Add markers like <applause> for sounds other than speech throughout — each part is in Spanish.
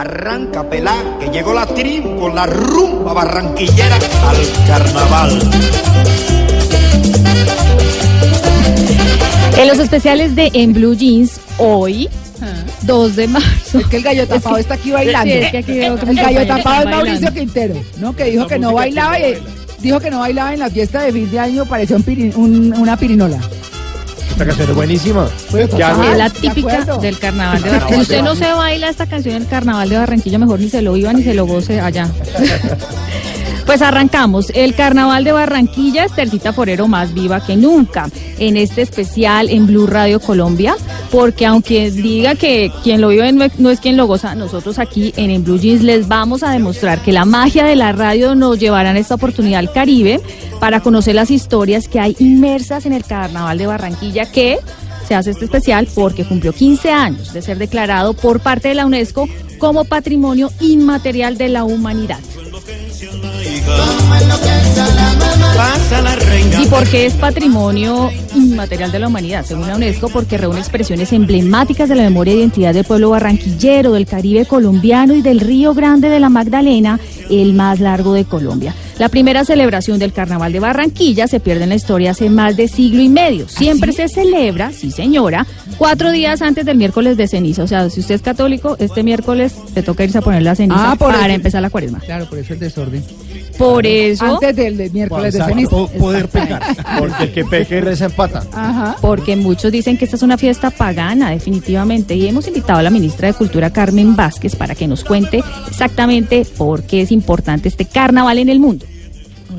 Arranca pelá, que llegó la tribu con la rumba barranquillera al carnaval. En los especiales de En Blue Jeans, hoy, 2 de marzo. Es que el gallo tapado está aquí bailando. Sí, es que aquí veo que el gallo tapado es Mauricio. Quintero, ¿no? Que dijo que no bailaba y dijo que no bailaba en la fiesta de fin de año, parecía un piri- un- una pirinola. Esta canción es buenísima. ¿Qué hago? Es la típica del carnaval de Barranquilla. Usted no se baila esta canción del carnaval de Barranquilla, mejor ni se lo iba ni se lo goce allá. <laughs> Pues arrancamos. El carnaval de Barranquilla es Tercita Forero más viva que nunca. En este especial en Blue Radio Colombia, porque aunque diga que quien lo vive no es- quien lo goza, nosotros aquí en, en Blue Jeans les vamos a demostrar que la magia de la radio nos llevará en esta oportunidad al Caribe para conocer las historias que hay inmersas en el carnaval de Barranquilla que se hace este especial porque cumplió 15 años de ser declarado por parte de la UNESCO como Patrimonio Inmaterial de la Humanidad. ¿Y por qué es patrimonio inmaterial de la humanidad? Según la UNESCO, porque reúne expresiones emblemáticas de la memoria e identidad del pueblo barranquillero, del Caribe colombiano y del Río Grande de la Magdalena, el más largo de Colombia. La primera celebración del Carnaval de Barranquilla se pierde en la historia hace más de siglo y medio. Siempre se celebra, sí señora, cuatro días antes del miércoles de ceniza. O sea, si usted es católico, este miércoles le toca irse a poner la ceniza Ah, por para eso. empezar la cuaresma. Claro, por eso el desorden. Por eso... Antes del, del miércoles de ceniza. po- poder pecar. <laughs> Porque el que y reza empata. Ajá. Porque muchos dicen que esta es una fiesta pagana, definitivamente. Y hemos invitado a la ministra de Cultura, Carmen Vázquez, para que nos cuente exactamente por qué es importante este carnaval en el mundo.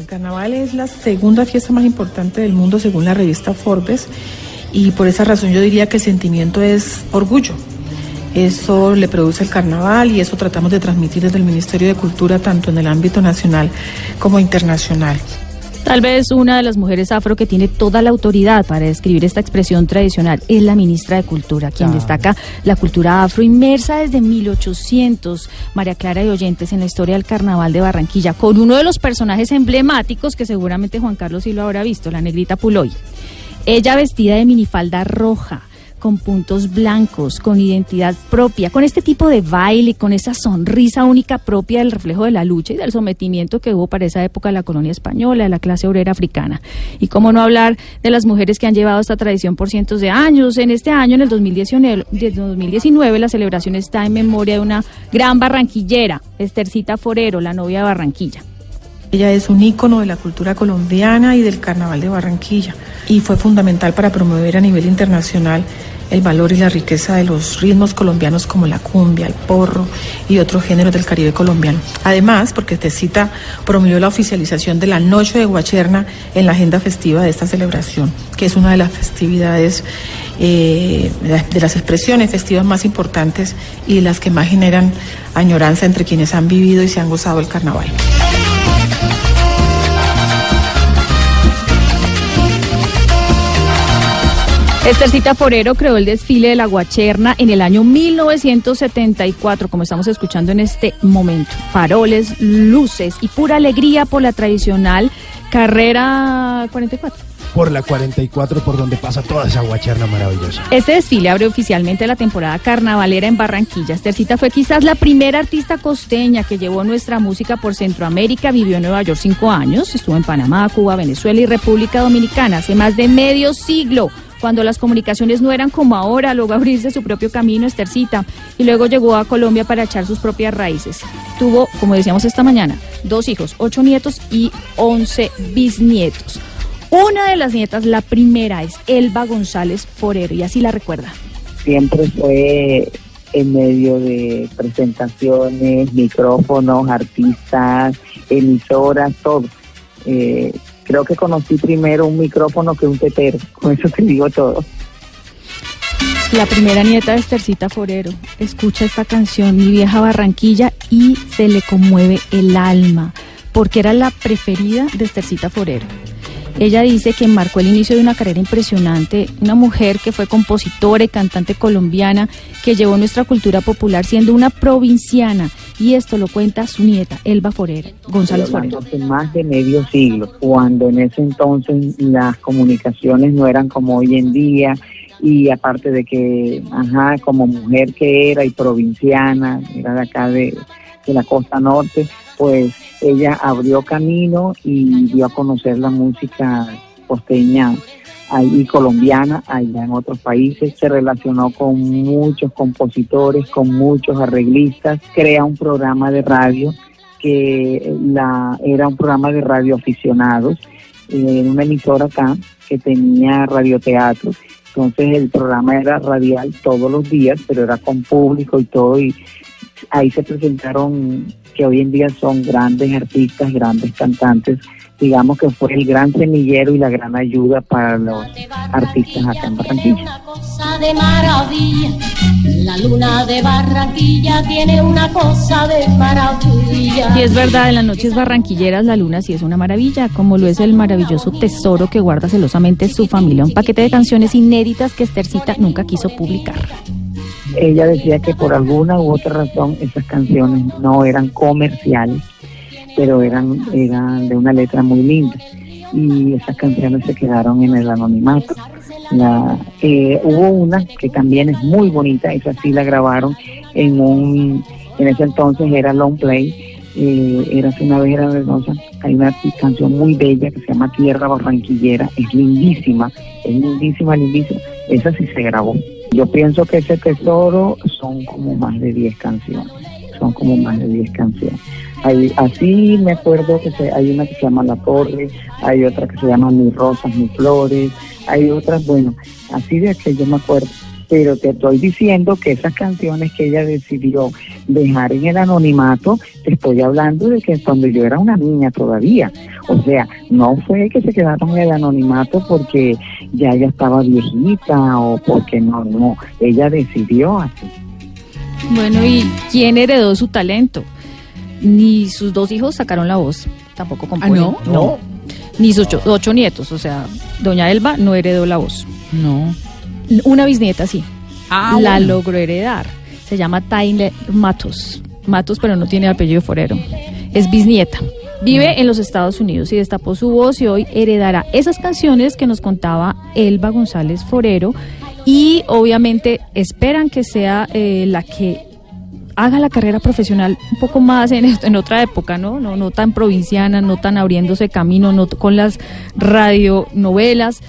Carnaval es la segunda fiesta más importante del mundo según la revista Forbes y por esa razón yo diría que el sentimiento es orgullo. Eso le produce el carnaval y eso tratamos de transmitir desde el Ministerio de Cultura tanto en el ámbito nacional como internacional. Tal vez una de las mujeres afro que tiene toda la autoridad para describir esta expresión tradicional es la ministra de Cultura, quien destaca la cultura afro inmersa desde 1800, María Clara y Oyentes, en la historia del carnaval de Barranquilla, con uno de los personajes emblemáticos que seguramente Juan Carlos sí lo habrá visto, la negrita Puloy. Ella vestida de minifalda roja, con puntos blancos, con identidad propia, con este tipo de baile, con esa sonrisa única propia del reflejo de la lucha y del sometimiento que hubo para esa época de la colonia española, de la clase obrera africana. Y cómo no hablar de las mujeres que han llevado esta tradición por cientos de años. En este año, en el 2019, de 2019 la celebración está en memoria de una gran barranquillera, Estercita Forero, la novia de Barranquilla. Ella es un ícono de la cultura colombiana y del carnaval de Barranquilla y fue fundamental para promover a nivel internacional el valor y la riqueza de los ritmos colombianos como la cumbia, el porro y otros géneros del Caribe colombiano. Además, porque Tecita promovió la oficialización de la Noche de Guacherna en la agenda festiva de esta celebración, que es una de las festividades, eh, de las- expresiones festivas más importantes y las que más generan añoranza entre quienes han vivido y se han gozado el carnaval. Estercita Forero creó el desfile de la Guacherna en el año 1974, como estamos escuchando en este momento. Faroles, luces y pura alegría por la tradicional carrera 44. Por la 44, por donde pasa toda esa guacherna maravillosa. Este desfile abre oficialmente la temporada carnavalera en Barranquilla. Estercita fue quizás la primera artista costeña que llevó nuestra música por Centroamérica, vivió en Nueva York cinco años, estuvo en Panamá, Cuba, Venezuela y República Dominicana hace más de medio siglo. Cuando las comunicaciones no eran como ahora, logró abrirse su propio camino, Estercita, y luego llegó a Colombia para echar sus propias raíces. Tuvo, como decíamos esta mañana, dos hijos, ocho nietos y once bisnietos. Una de las nietas, la primera, es Elba González Forero, y así la recuerda. siempre fue en medio de presentaciones, micrófonos, artistas, emisoras, todo. Eh, creo que conocí primero un micrófono que un tetero, <laughs> con eso te digo todo. La primera nieta de Estercita Forero escucha esta canción, Mi vieja Barranquilla, y se le conmueve el alma, porque era la preferida de Estercita Forero. Ella dice que marcó el inicio de una carrera impresionante, una mujer que fue compositora y cantante colombiana, que llevó nuestra cultura popular siendo una provinciana, y esto lo cuenta su nieta, Elba Forero, González Forero. Hace más de medio siglo, cuando en ese entonces las comunicaciones no eran como hoy en día, y aparte de que, ajá, como mujer que era y provinciana, era de acá de, de la costa norte, pues ella abrió camino y dio a conocer la música costeña ahí colombiana allá en otros países, se relacionó con muchos compositores, con muchos arreglistas, crea un programa de radio que la, era un programa de radio aficionados eh, en una emisora acá que tenía radioteatro. Entonces el programa era radial todos los días, pero era con público y todo, y ahí se presentaron que hoy en día son grandes artistas, grandes cantantes digamos que fue el gran semillero y la gran ayuda para los artistas acá en Barranquilla. de maravilla. La luna de Barranquilla tiene una cosa de maravilla. Y es verdad, en las noches barranquilleras la luna sí es una maravilla, como lo es el maravilloso tesoro que guarda celosamente su familia, un paquete de canciones inéditas que Estercita nunca quiso publicar. Ella decía que por alguna u otra razón esas canciones no eran comerciales pero eran, eran de una letra muy linda y esas canciones se quedaron en el anonimato. La, eh, hubo una que también es muy bonita, esa sí la grabaron en un, en ese entonces era long play, eh, era una vez era hay una canción muy bella que se llama Tierra Barranquillera, es lindísima, es lindísima, lindísima, esa sí se grabó. Yo pienso que ese tesoro son como más de 10 canciones, son como más de 10 canciones. Hay, así me acuerdo que hay una que se llama La Torre, hay otra que se llama Mis Rosas, Mis Flores, hay otras, bueno, así de que yo me acuerdo. Pero te estoy diciendo que esas canciones que ella decidió dejar en el anonimato, te estoy hablando de que cuando yo era una niña todavía. O sea, no fue que se quedaron en el anonimato porque ya ella estaba viejita o porque no, no, ella decidió así. Bueno, ¿y quién heredó su talento? ni sus dos hijos sacaron la voz, tampoco componen. ¿Ah, no? No. Ni sus ocho, nietos, o sea, doña Elba no heredó la voz. No. Una bisnieta sí. Ah, la logró heredar. Se llama Tyler Matos. Matos, pero no tiene apellido forero. Es bisnieta. Vive mm. en los Estados Unidos y destapó su voz y hoy heredará esas canciones que nos contaba Elba González Forero y obviamente esperan que sea eh, la que haga la carrera profesional un poco más en, en otra época, ¿no? ¿no? No tan provinciana, no tan abriéndose camino, no con las radionovelas.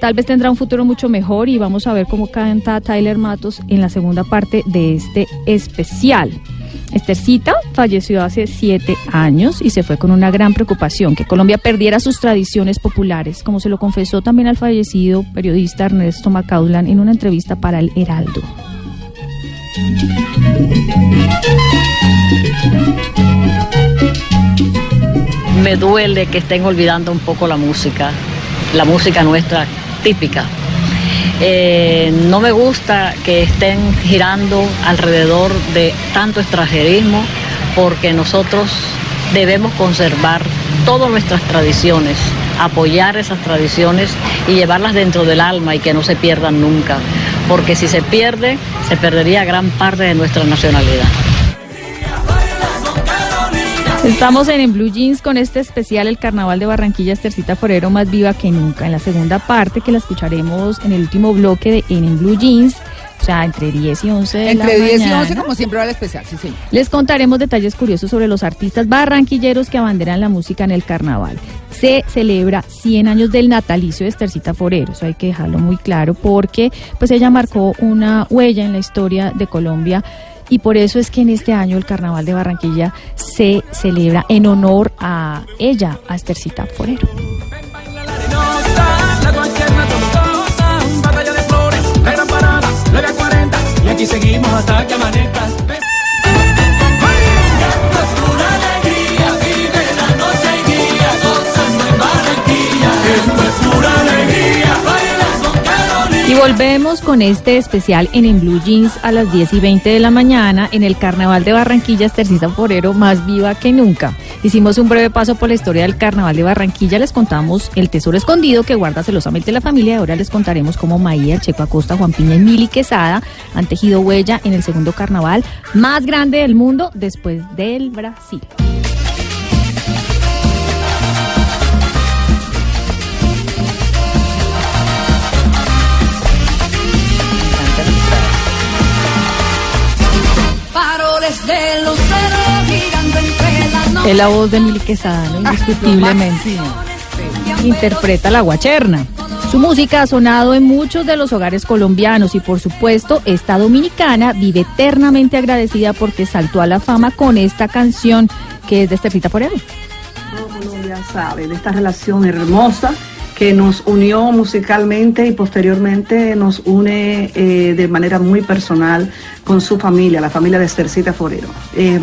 Tal vez tendrá un futuro mucho mejor y vamos a ver cómo canta Tyler Matos en la segunda parte de este especial. Estercita falleció hace siete años y se fue con una gran preocupación, que Colombia perdiera sus tradiciones populares, como se lo confesó también al fallecido periodista Ernesto Macaulay en una entrevista para el Heraldo. Me duele que estén olvidando un poco la música, la música nuestra típica. Eh, no me gusta que estén girando alrededor de tanto extranjerismo porque nosotros debemos conservar todas nuestras tradiciones, apoyar esas tradiciones y llevarlas dentro del alma y que no se pierdan nunca porque si se pierde, se perdería gran parte de nuestra nacionalidad. Estamos en, en Blue Jeans con este especial El Carnaval de Barranquilla Estercita Forero más viva que nunca. En la segunda parte que la escucharemos en el último bloque de En, Blue Jeans, o sea, entre 10 y 11 de entre la 10 y 11 como siempre va el especial, sí, sí. Les contaremos detalles curiosos sobre los artistas barranquilleros que abanderan la música en el carnaval se celebra 100 años del natalicio de Estercita Forero. Eso hay que dejarlo muy claro porque pues ella marcó una huella en la historia de Colombia y por eso es que en este año el Carnaval de Barranquilla se celebra en honor a ella, a Estercita Forero. Volvemos con este especial en En Blue Jeans a las 10 y 20 de la mañana en el Carnaval de Barranquilla Estercita Forero más viva que nunca. Hicimos un breve paso por la historia del Carnaval de Barranquilla, les contamos el tesoro escondido que guarda celosamente la familia ahora les contaremos cómo Maía, Checo Acosta, Juan Piña y Mili Quesada han tejido huella en el segundo carnaval más grande del mundo después del Brasil. Es la voz de Mili Quesada, ¿no? indiscutiblemente. Interpreta la guacherna. Su música ha sonado en muchos de los hogares colombianos y por supuesto esta dominicana vive eternamente agradecida porque saltó a la fama con esta canción que es de Estefita Forero. Todo Colombia sabe de esta relación hermosa que nos unió musicalmente y posteriormente nos une eh, de manera muy personal con su familia, la familia de Estercita Forero. Eh,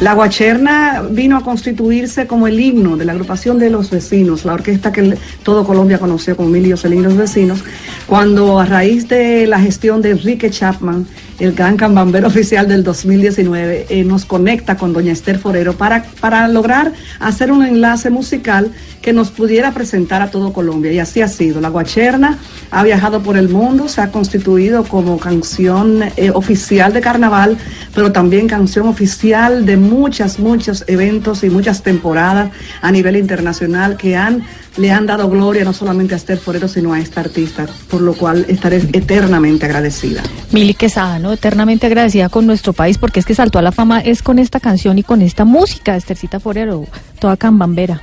la Guacherna vino a constituirse como el himno de la agrupación de los vecinos, la orquesta que todo Colombia conoció como Emilio Celín los vecinos, cuando a raíz de la gestión de Enrique Chapman, el gran cambambero <laughs> oficial del 2019, eh, nos conecta con doña Esther Forero para, para lograr hacer un enlace musical que nos pudiera presentar a todo Colombia. Y así ha sido. La Guacherna ha viajado por el mundo, se ha constituido como canción eh, oficial de carnaval, pero también canción oficial de muchas, muchos eventos y muchas temporadas a nivel internacional que le han dado gloria no solamente a Esther Forero, sino a esta artista, por lo cual estaré eternamente agradecida. Mili Quesada, ¿no? Eternamente agradecida con nuestro país porque es que saltó a la fama es con esta canción y con esta música, Esthercita Forero, toda cambambera.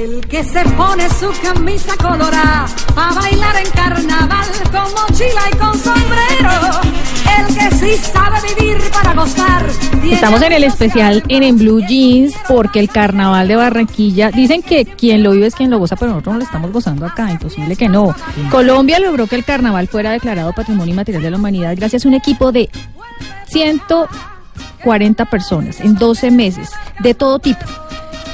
El que se pone su camisa colorada a bailar en carnaval con mochila y con sombrero. El que sí sabe vivir para gozar. Estamos en el especial en, en Blue Jeans porque el carnaval de Barranquilla, dicen que quien lo vive es quien lo goza, pero nosotros no lo estamos gozando acá, imposible que no. Colombia logró que el carnaval fuera declarado Patrimonio Inmaterial de la Humanidad gracias a un equipo de 140 personas en 12 meses, de todo tipo.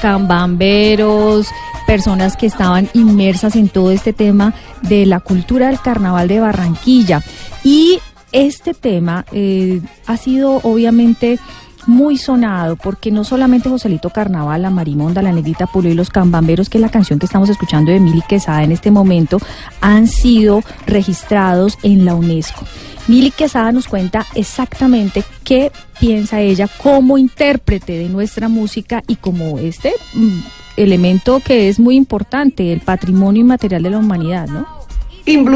Cambamberos, personas que estaban inmersas en todo este tema de la cultura del carnaval de Barranquilla. Y este tema eh, ha sido obviamente muy sonado porque no solamente Joselito Carnaval, la Marimonda, la Negrita Pulo y los Cambamberos, que es la canción que estamos escuchando de Mili Quesada en este momento, han sido registrados en la UNESCO. Mili Quesada nos cuenta exactamente qué piensa ella como intérprete de nuestra música y como este mm, elemento que es muy importante, el patrimonio inmaterial de la humanidad, ¿no? In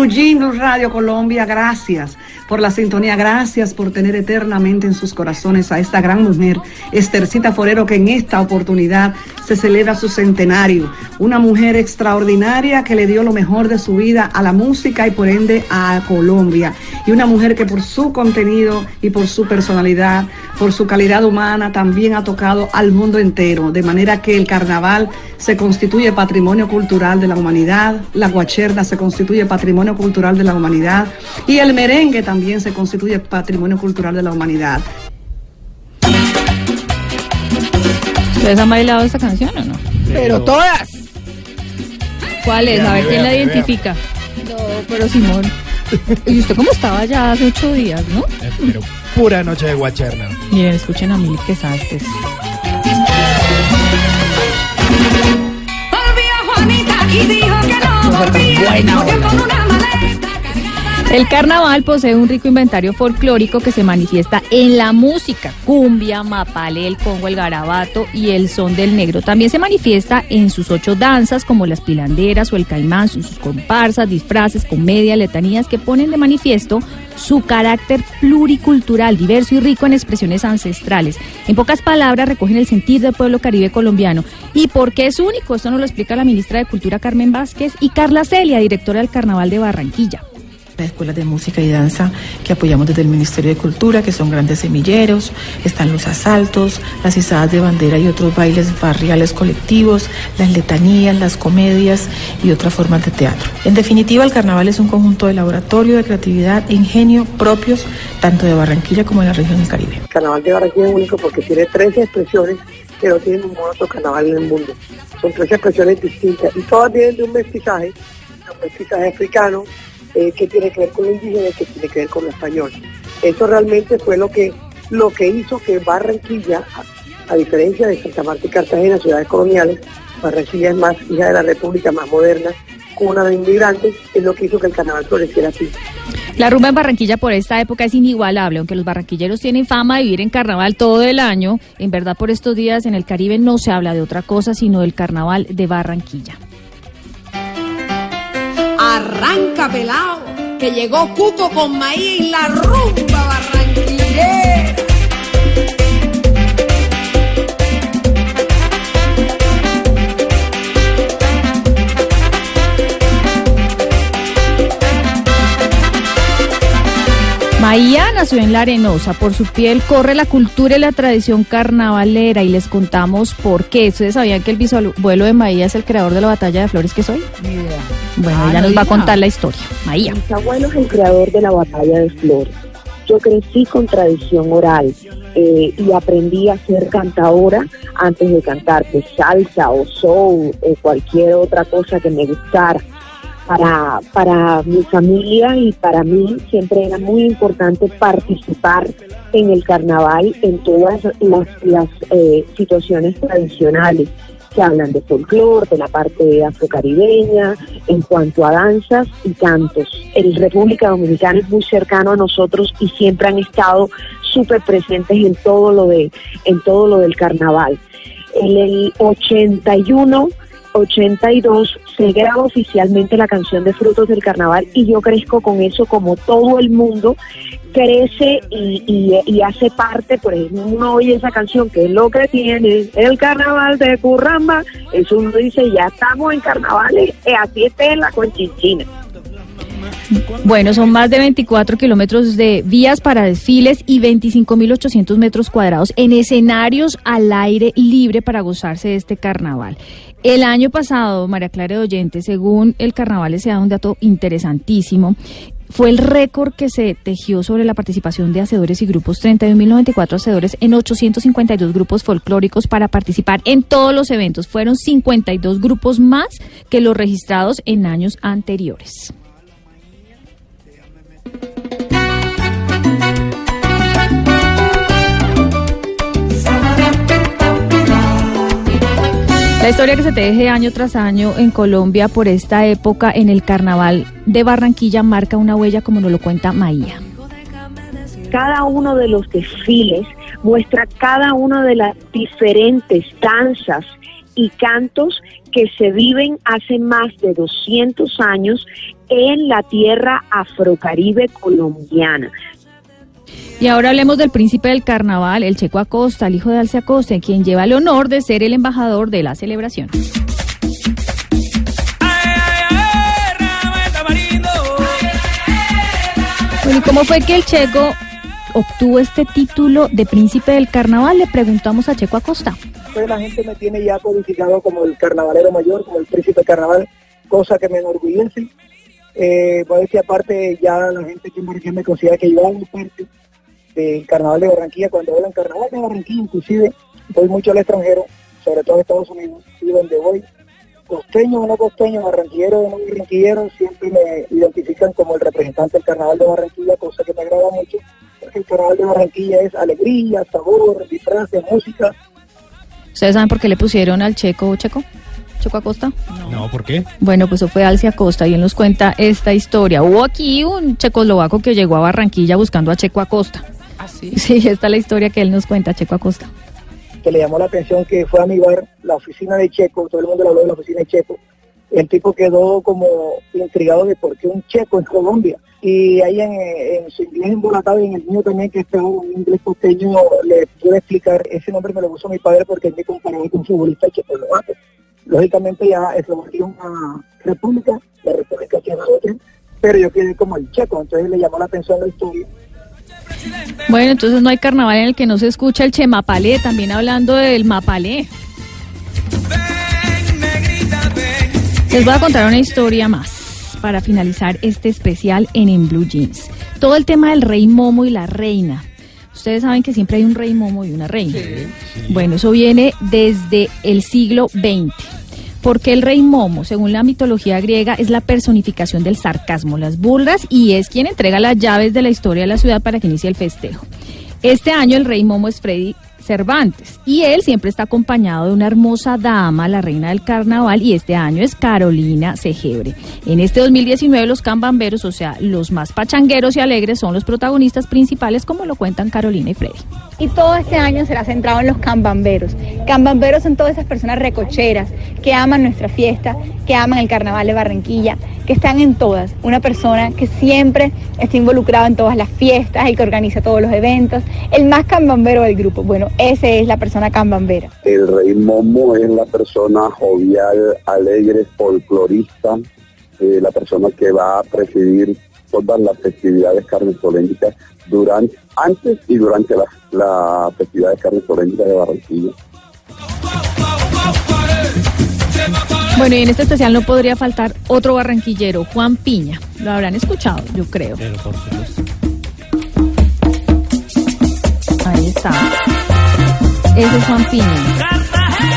Radio Colombia, gracias por la sintonía, gracias por tener eternamente en sus corazones a esta gran mujer, Estercita Forero, que en esta oportunidad se celebra su centenario. Una mujer extraordinaria que le dio lo mejor de su vida a la música y por ende a Colombia. Y una mujer que por su contenido y por su personalidad, por su calidad humana, también ha tocado al mundo entero. De manera que el carnaval se constituye patrimonio cultural de la humanidad, la guacherna se constituye patrimonio cultural de la humanidad y el merengue también se constituye patrimonio cultural de la humanidad. ¿Ustedes han bailado esta canción o no? Pero todas. ¿Cuál es? A ver quién la identifica. No, pero Simón. <laughs> ¿Y usted cómo estaba ya hace ocho días, no? Eh, Pero pura noche de guacherna. Miren, escuchen a Mili Quesada. este es- Volvió Juanita y dijo que no volvía. que con una El carnaval posee un rico inventario folclórico que se manifiesta en la música, cumbia, mapale, el congo, el garabato y el son del negro. También se manifiesta en sus ocho danzas como las pilanderas o el caimán, sus comparsas, disfraces, comedia, letanías que ponen de manifiesto su carácter pluricultural, diverso y rico en expresiones ancestrales. En pocas palabras, recogen el sentir del pueblo caribe colombiano. ¿Y por qué es único? Esto nos lo explica la ministra de Cultura Carmen Vázquez y Carla Celia, directora del Carnaval de Barranquilla. Las escuelas de música y danza que apoyamos desde el Ministerio de Cultura, que son grandes semilleros, están los asaltos, las izadas de bandera y otros bailes barriales colectivos, las letanías, las comedias y otras formas de teatro. En definitiva, el carnaval es un conjunto de laboratorio de creatividad e ingenio propios tanto de Barranquilla como de la región del Caribe. El carnaval de Barranquilla es único porque tiene 13 expresiones que no tienen ningún otro carnaval en el mundo. Son 13 expresiones distintas y todas vienen de un mestizaje, un mestizaje africano eh, que tiene que ver con lo indígena y que tiene que ver con lo español. Eso realmente fue lo que, lo que hizo que Barranquilla, a, diferencia de Santa Marta y Cartagena, ciudades coloniales, Barranquilla es más hija de la República, más moderna, cuna de inmigrantes, es lo que hizo que el carnaval floreciera así. La rumba en Barranquilla por esta época es inigualable, aunque los barranquilleros tienen fama de vivir en carnaval todo el año. En verdad, por estos días en el Caribe no se habla de otra cosa sino del carnaval de Barranquilla. Arranca pelao, que llegó Cuco con maíz y la rumba barranquillera. Maía nació en La Arenosa. Por su piel corre la cultura y la tradición carnavalera y les contamos por qué. ¿Ustedes sabían que el bisabuelo de Maía es el creador de la batalla de flores que soy? Ni idea. Bueno, Ah, ella no nos va a contar la historia. Maía. Mi abuelo es el creador de la batalla de flores. Yo crecí con tradición oral eh, y aprendí a ser cantadora antes de cantar pues, salsa o soul o cualquier otra cosa que me gustara. Para, para mi familia y para mí siempre era muy importante participar en el carnaval en todas las, las eh, situaciones tradicionales que hablan de folclore, de la parte afrocaribeña, en cuanto a danzas y cantos. El República Dominicana es muy cercano a nosotros y siempre han estado súper presentes en todo lo de, en todo lo del carnaval. En el 81 82 se graba oficialmente la canción de Frutos del Carnaval y yo crezco con eso como todo el mundo crece y, y- hace parte, por ejemplo, uno oye esa canción que es lo que tiene el carnaval de Curramba, eso uno dice, ya estamos en carnavales, eh, así esté en la conchinchina. Bueno, son más de 24 kilómetros de vías para desfiles y 25.800 metros cuadrados en escenarios al aire libre para gozarse de este carnaval. El año pasado, María Clara de Oyente, según el carnaval, se da un dato interesantísimo. Fue el récord que se tejió sobre la participación de hacedores y grupos, 31.094 hacedores en 852 grupos folclóricos para participar en todos los eventos. Fueron 52 grupos más que los registrados en años anteriores. La historia que se teje año tras año en Colombia por esta época en el carnaval de Barranquilla marca una huella como nos lo cuenta Maía. cada uno de los desfiles muestra cada una de las diferentes danzas y cantos que se viven hace más de 200 años en la tierra afrocaribe colombiana. Y ahora hablemos del príncipe del carnaval, el Checo Acosta, el hijo de Alce Acosta, quien lleva el honor de ser el embajador de la celebración. Bueno, ¿y cómo fue que el Checo obtuvo este título de príncipe del carnaval? Le preguntamos a Checo Acosta. pues la gente me tiene ya codificado como el carnavalero mayor, como el príncipe carnaval, cosa que me enorgullece. Eh, voy a decir aparte, ya la gente aquí en Barranquilla me considera que yo hago parte del carnaval de Barranquilla. Cuando hablan carnaval de Barranquilla, inclusive voy mucho al extranjero, sobre todo a Estados Unidos, y donde voy, costeño o no costeño, barranquillero o no barranquillero, siempre me identifican como el representante del carnaval de Barranquilla, cosa que me agrada mucho, porque el carnaval de Barranquilla es alegría, sabor, disfraces, música, ¿Ustedes saben por qué le pusieron al Checo Checo? ¿Checo Acosta? No, ¿por qué? Bueno, pues eso fue Alce Acosta y él nos cuenta esta historia. Hubo aquí un checoslovaco que llegó a Barranquilla buscando a Checo Acosta. ¿Ah, sí? <laughs> Sí, esta es la historia que él nos cuenta, Checo Acosta. que le llamó la atención que fue a mi bar la oficina de Checo, todo el mundo le habló de la oficina de Checo. El tipo quedó como intrigado de por qué un checo en Colombia. Y ahí en, en su inglés embolatado y en el mío también, que es peor, un inglés costeño, le pude explicar, ese nombre me lo puso mi padre porque me comparaba con un futbolista checoslovaco. Lógicamente ya Eslovaquia es una república, la república checa es otra, pero yo quedé como el checo, entonces le llamó la atención la historia. Bueno, entonces no hay carnaval en el que no se escucha el chemapalé, también hablando del mapalé. Les voy a contar una historia más para finalizar este especial en En Blue Jeans. Todo el tema del rey Momo y la reina. Ustedes saben que siempre hay un rey Momo y una reina. Bueno, eso viene desde el siglo XX. Porque el rey Momo, según la mitología griega, es la personificación del sarcasmo, las burlas y es quien entrega las llaves de la historia de la ciudad para que inicie el festejo. Este año el rey Momo es Freddy Cervantes y él siempre está acompañado de una hermosa dama, la reina del carnaval, y este año es Carolina Segebre. En este 2019 los cambamberos, o sea, los más pachangueros y alegres, son los protagonistas principales, como lo cuentan Carolina y Freddy. Y todo este año será centrado en los cambamberos. Cambamberos son todas esas personas recocheras que aman nuestra fiesta, que aman el carnaval de Barranquilla, que están en todas, una persona que siempre está involucrado en todas las fiestas y que organiza todos los eventos, el más cambambero del grupo. Bueno, ese es la persona cambambera. El rey Momo es la persona jovial, alegre, folclorista, eh, la persona que va a presidir todas las festividades carnestoléndicas durante, antes y durante las, las festividades carnestoléndicas de Barranquilla. Bueno, y en este especial no podría faltar otro barranquillero, Juan Piña. Lo habrán escuchado, yo creo. Ahí está. Ese es Juan Piña.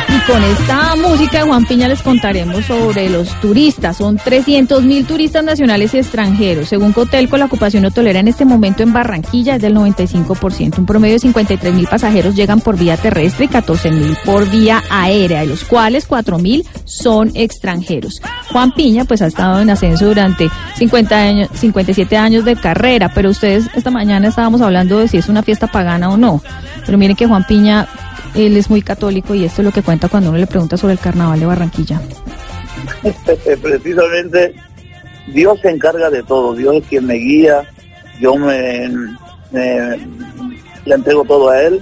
Y con esta música de Juan Piña les contaremos sobre los turistas. Son 300 mil turistas nacionales y extranjeros. Según Cotelco, la ocupación hotelera en este momento en Barranquilla es del 95%. Un promedio de 53 mil pasajeros llegan por vía terrestre y 14 mil por vía aérea, de los cuales 4 mil son extranjeros. Juan Piña, pues ha estado en ascenso durante 50 años, 57 años de carrera, pero ustedes esta mañana estábamos hablando de si es una fiesta pagana o no. Pero miren que Juan Piña él es muy católico y esto es lo que cuenta cuando uno le pregunta sobre el carnaval de Barranquilla. <laughs> Precisamente Dios se encarga de todo, Dios es quien me guía, yo me, me- le entrego todo a Él,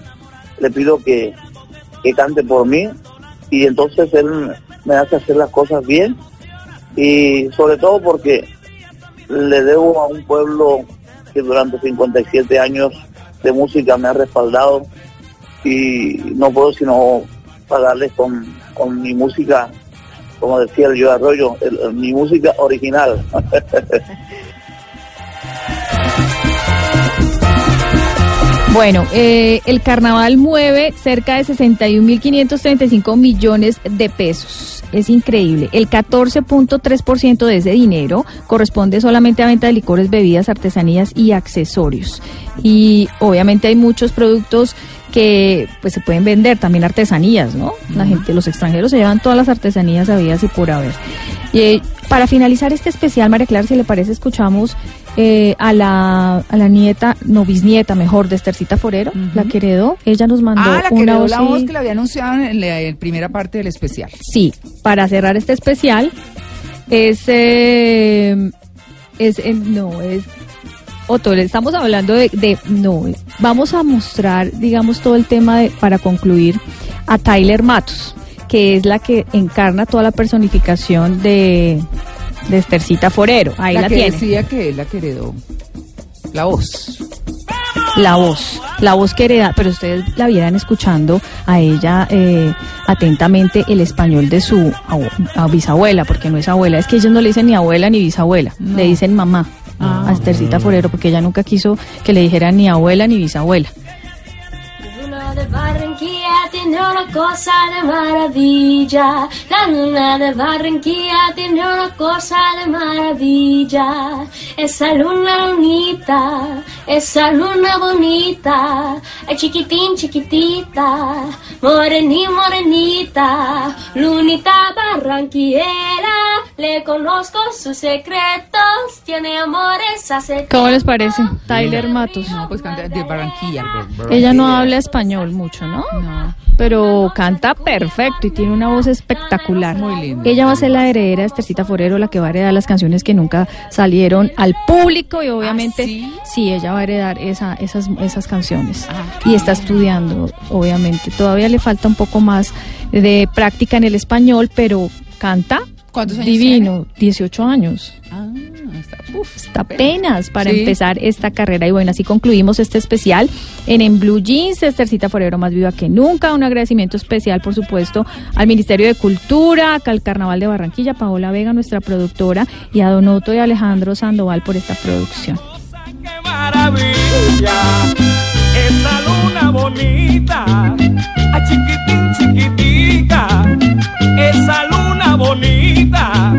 le pido que, que cante por mí y entonces Él me hace hacer las cosas bien y sobre todo porque le debo a un pueblo que durante 57 años de música me ha respaldado y no puedo sino pagarles con, con mi música, como decía el Yo Arroyo, el- mi música original. <laughs> Bueno, eh, el carnaval mueve cerca de 61.535 millones de pesos. Es increíble. El 14.3% de ese dinero corresponde solamente a venta de licores, bebidas, artesanías y accesorios. Y obviamente hay muchos productos que pues se pueden vender, también artesanías, ¿no? La gente, los extranjeros se llevan todas las artesanías habidas y por haber. Y eh, para finalizar este especial, María Clara, si le parece, escuchamos eh, a, la, a la nieta, no bisnieta mejor, de Estercita Forero, la que heredó. Ella nos mandó Ah, la que una heredó voz. la voz que le había anunciado en la en primera parte del especial. Sí, para cerrar este especial, es. eh, es no, es. Otto, le estamos hablando de, de- No, vamos a mostrar, digamos, todo el tema de, para concluir a Tyler Matos, que es la que encarna toda la personificación de, de Estercita Forero. Ahí la, que tiene. decía que es la que heredó la voz. La voz, la voz que hereda, pero ustedes la vieran escuchando a ella eh, atentamente el español de su a bisabuela, porque no es abuela, es que ellos no le dicen ni abuela ni bisabuela, le dicen mamá a Estercita Forero, porque ella nunca quiso que le dijeran ni abuela ni bisabuela. Tiene una cosa de maravilla. La luna de Barranquilla tiene una cosa de maravilla. Esa luna lunita, esa luna bonita, es chiquitín, chiquitita, morení, morenita, lunita barranquillera. Le conozco sus secretos, tiene amores hace ¿Cómo les parece? Tyler Matos. No, pues canta de Barranquilla. Ella no habla español mucho, ¿no? Pero canta perfecto y tiene una voz espectacular. Muy linda. Ella va a ser la heredera de Estercita Forero, la que va a heredar las canciones que nunca salieron al público y obviamente sí? ella va a heredar esa, esas, esas canciones. y está estudiando, obviamente. Todavía le falta un poco más de práctica en el español, pero canta ¿Cuántos años divino, 18 años. Ah, Uf, está apenas para empezar esta carrera. Y bueno, así concluimos este especial en En Blue Jeans, Estercita Forero más viva que nunca. Un agradecimiento especial, por supuesto, al Ministerio de Cultura, al Carnaval de Barranquilla, Paola Vega, nuestra productora, y a Don y Alejandro Sandoval por esta producción. Esa luna bonita, a chiquitín, chiquitica, esa luna bonita.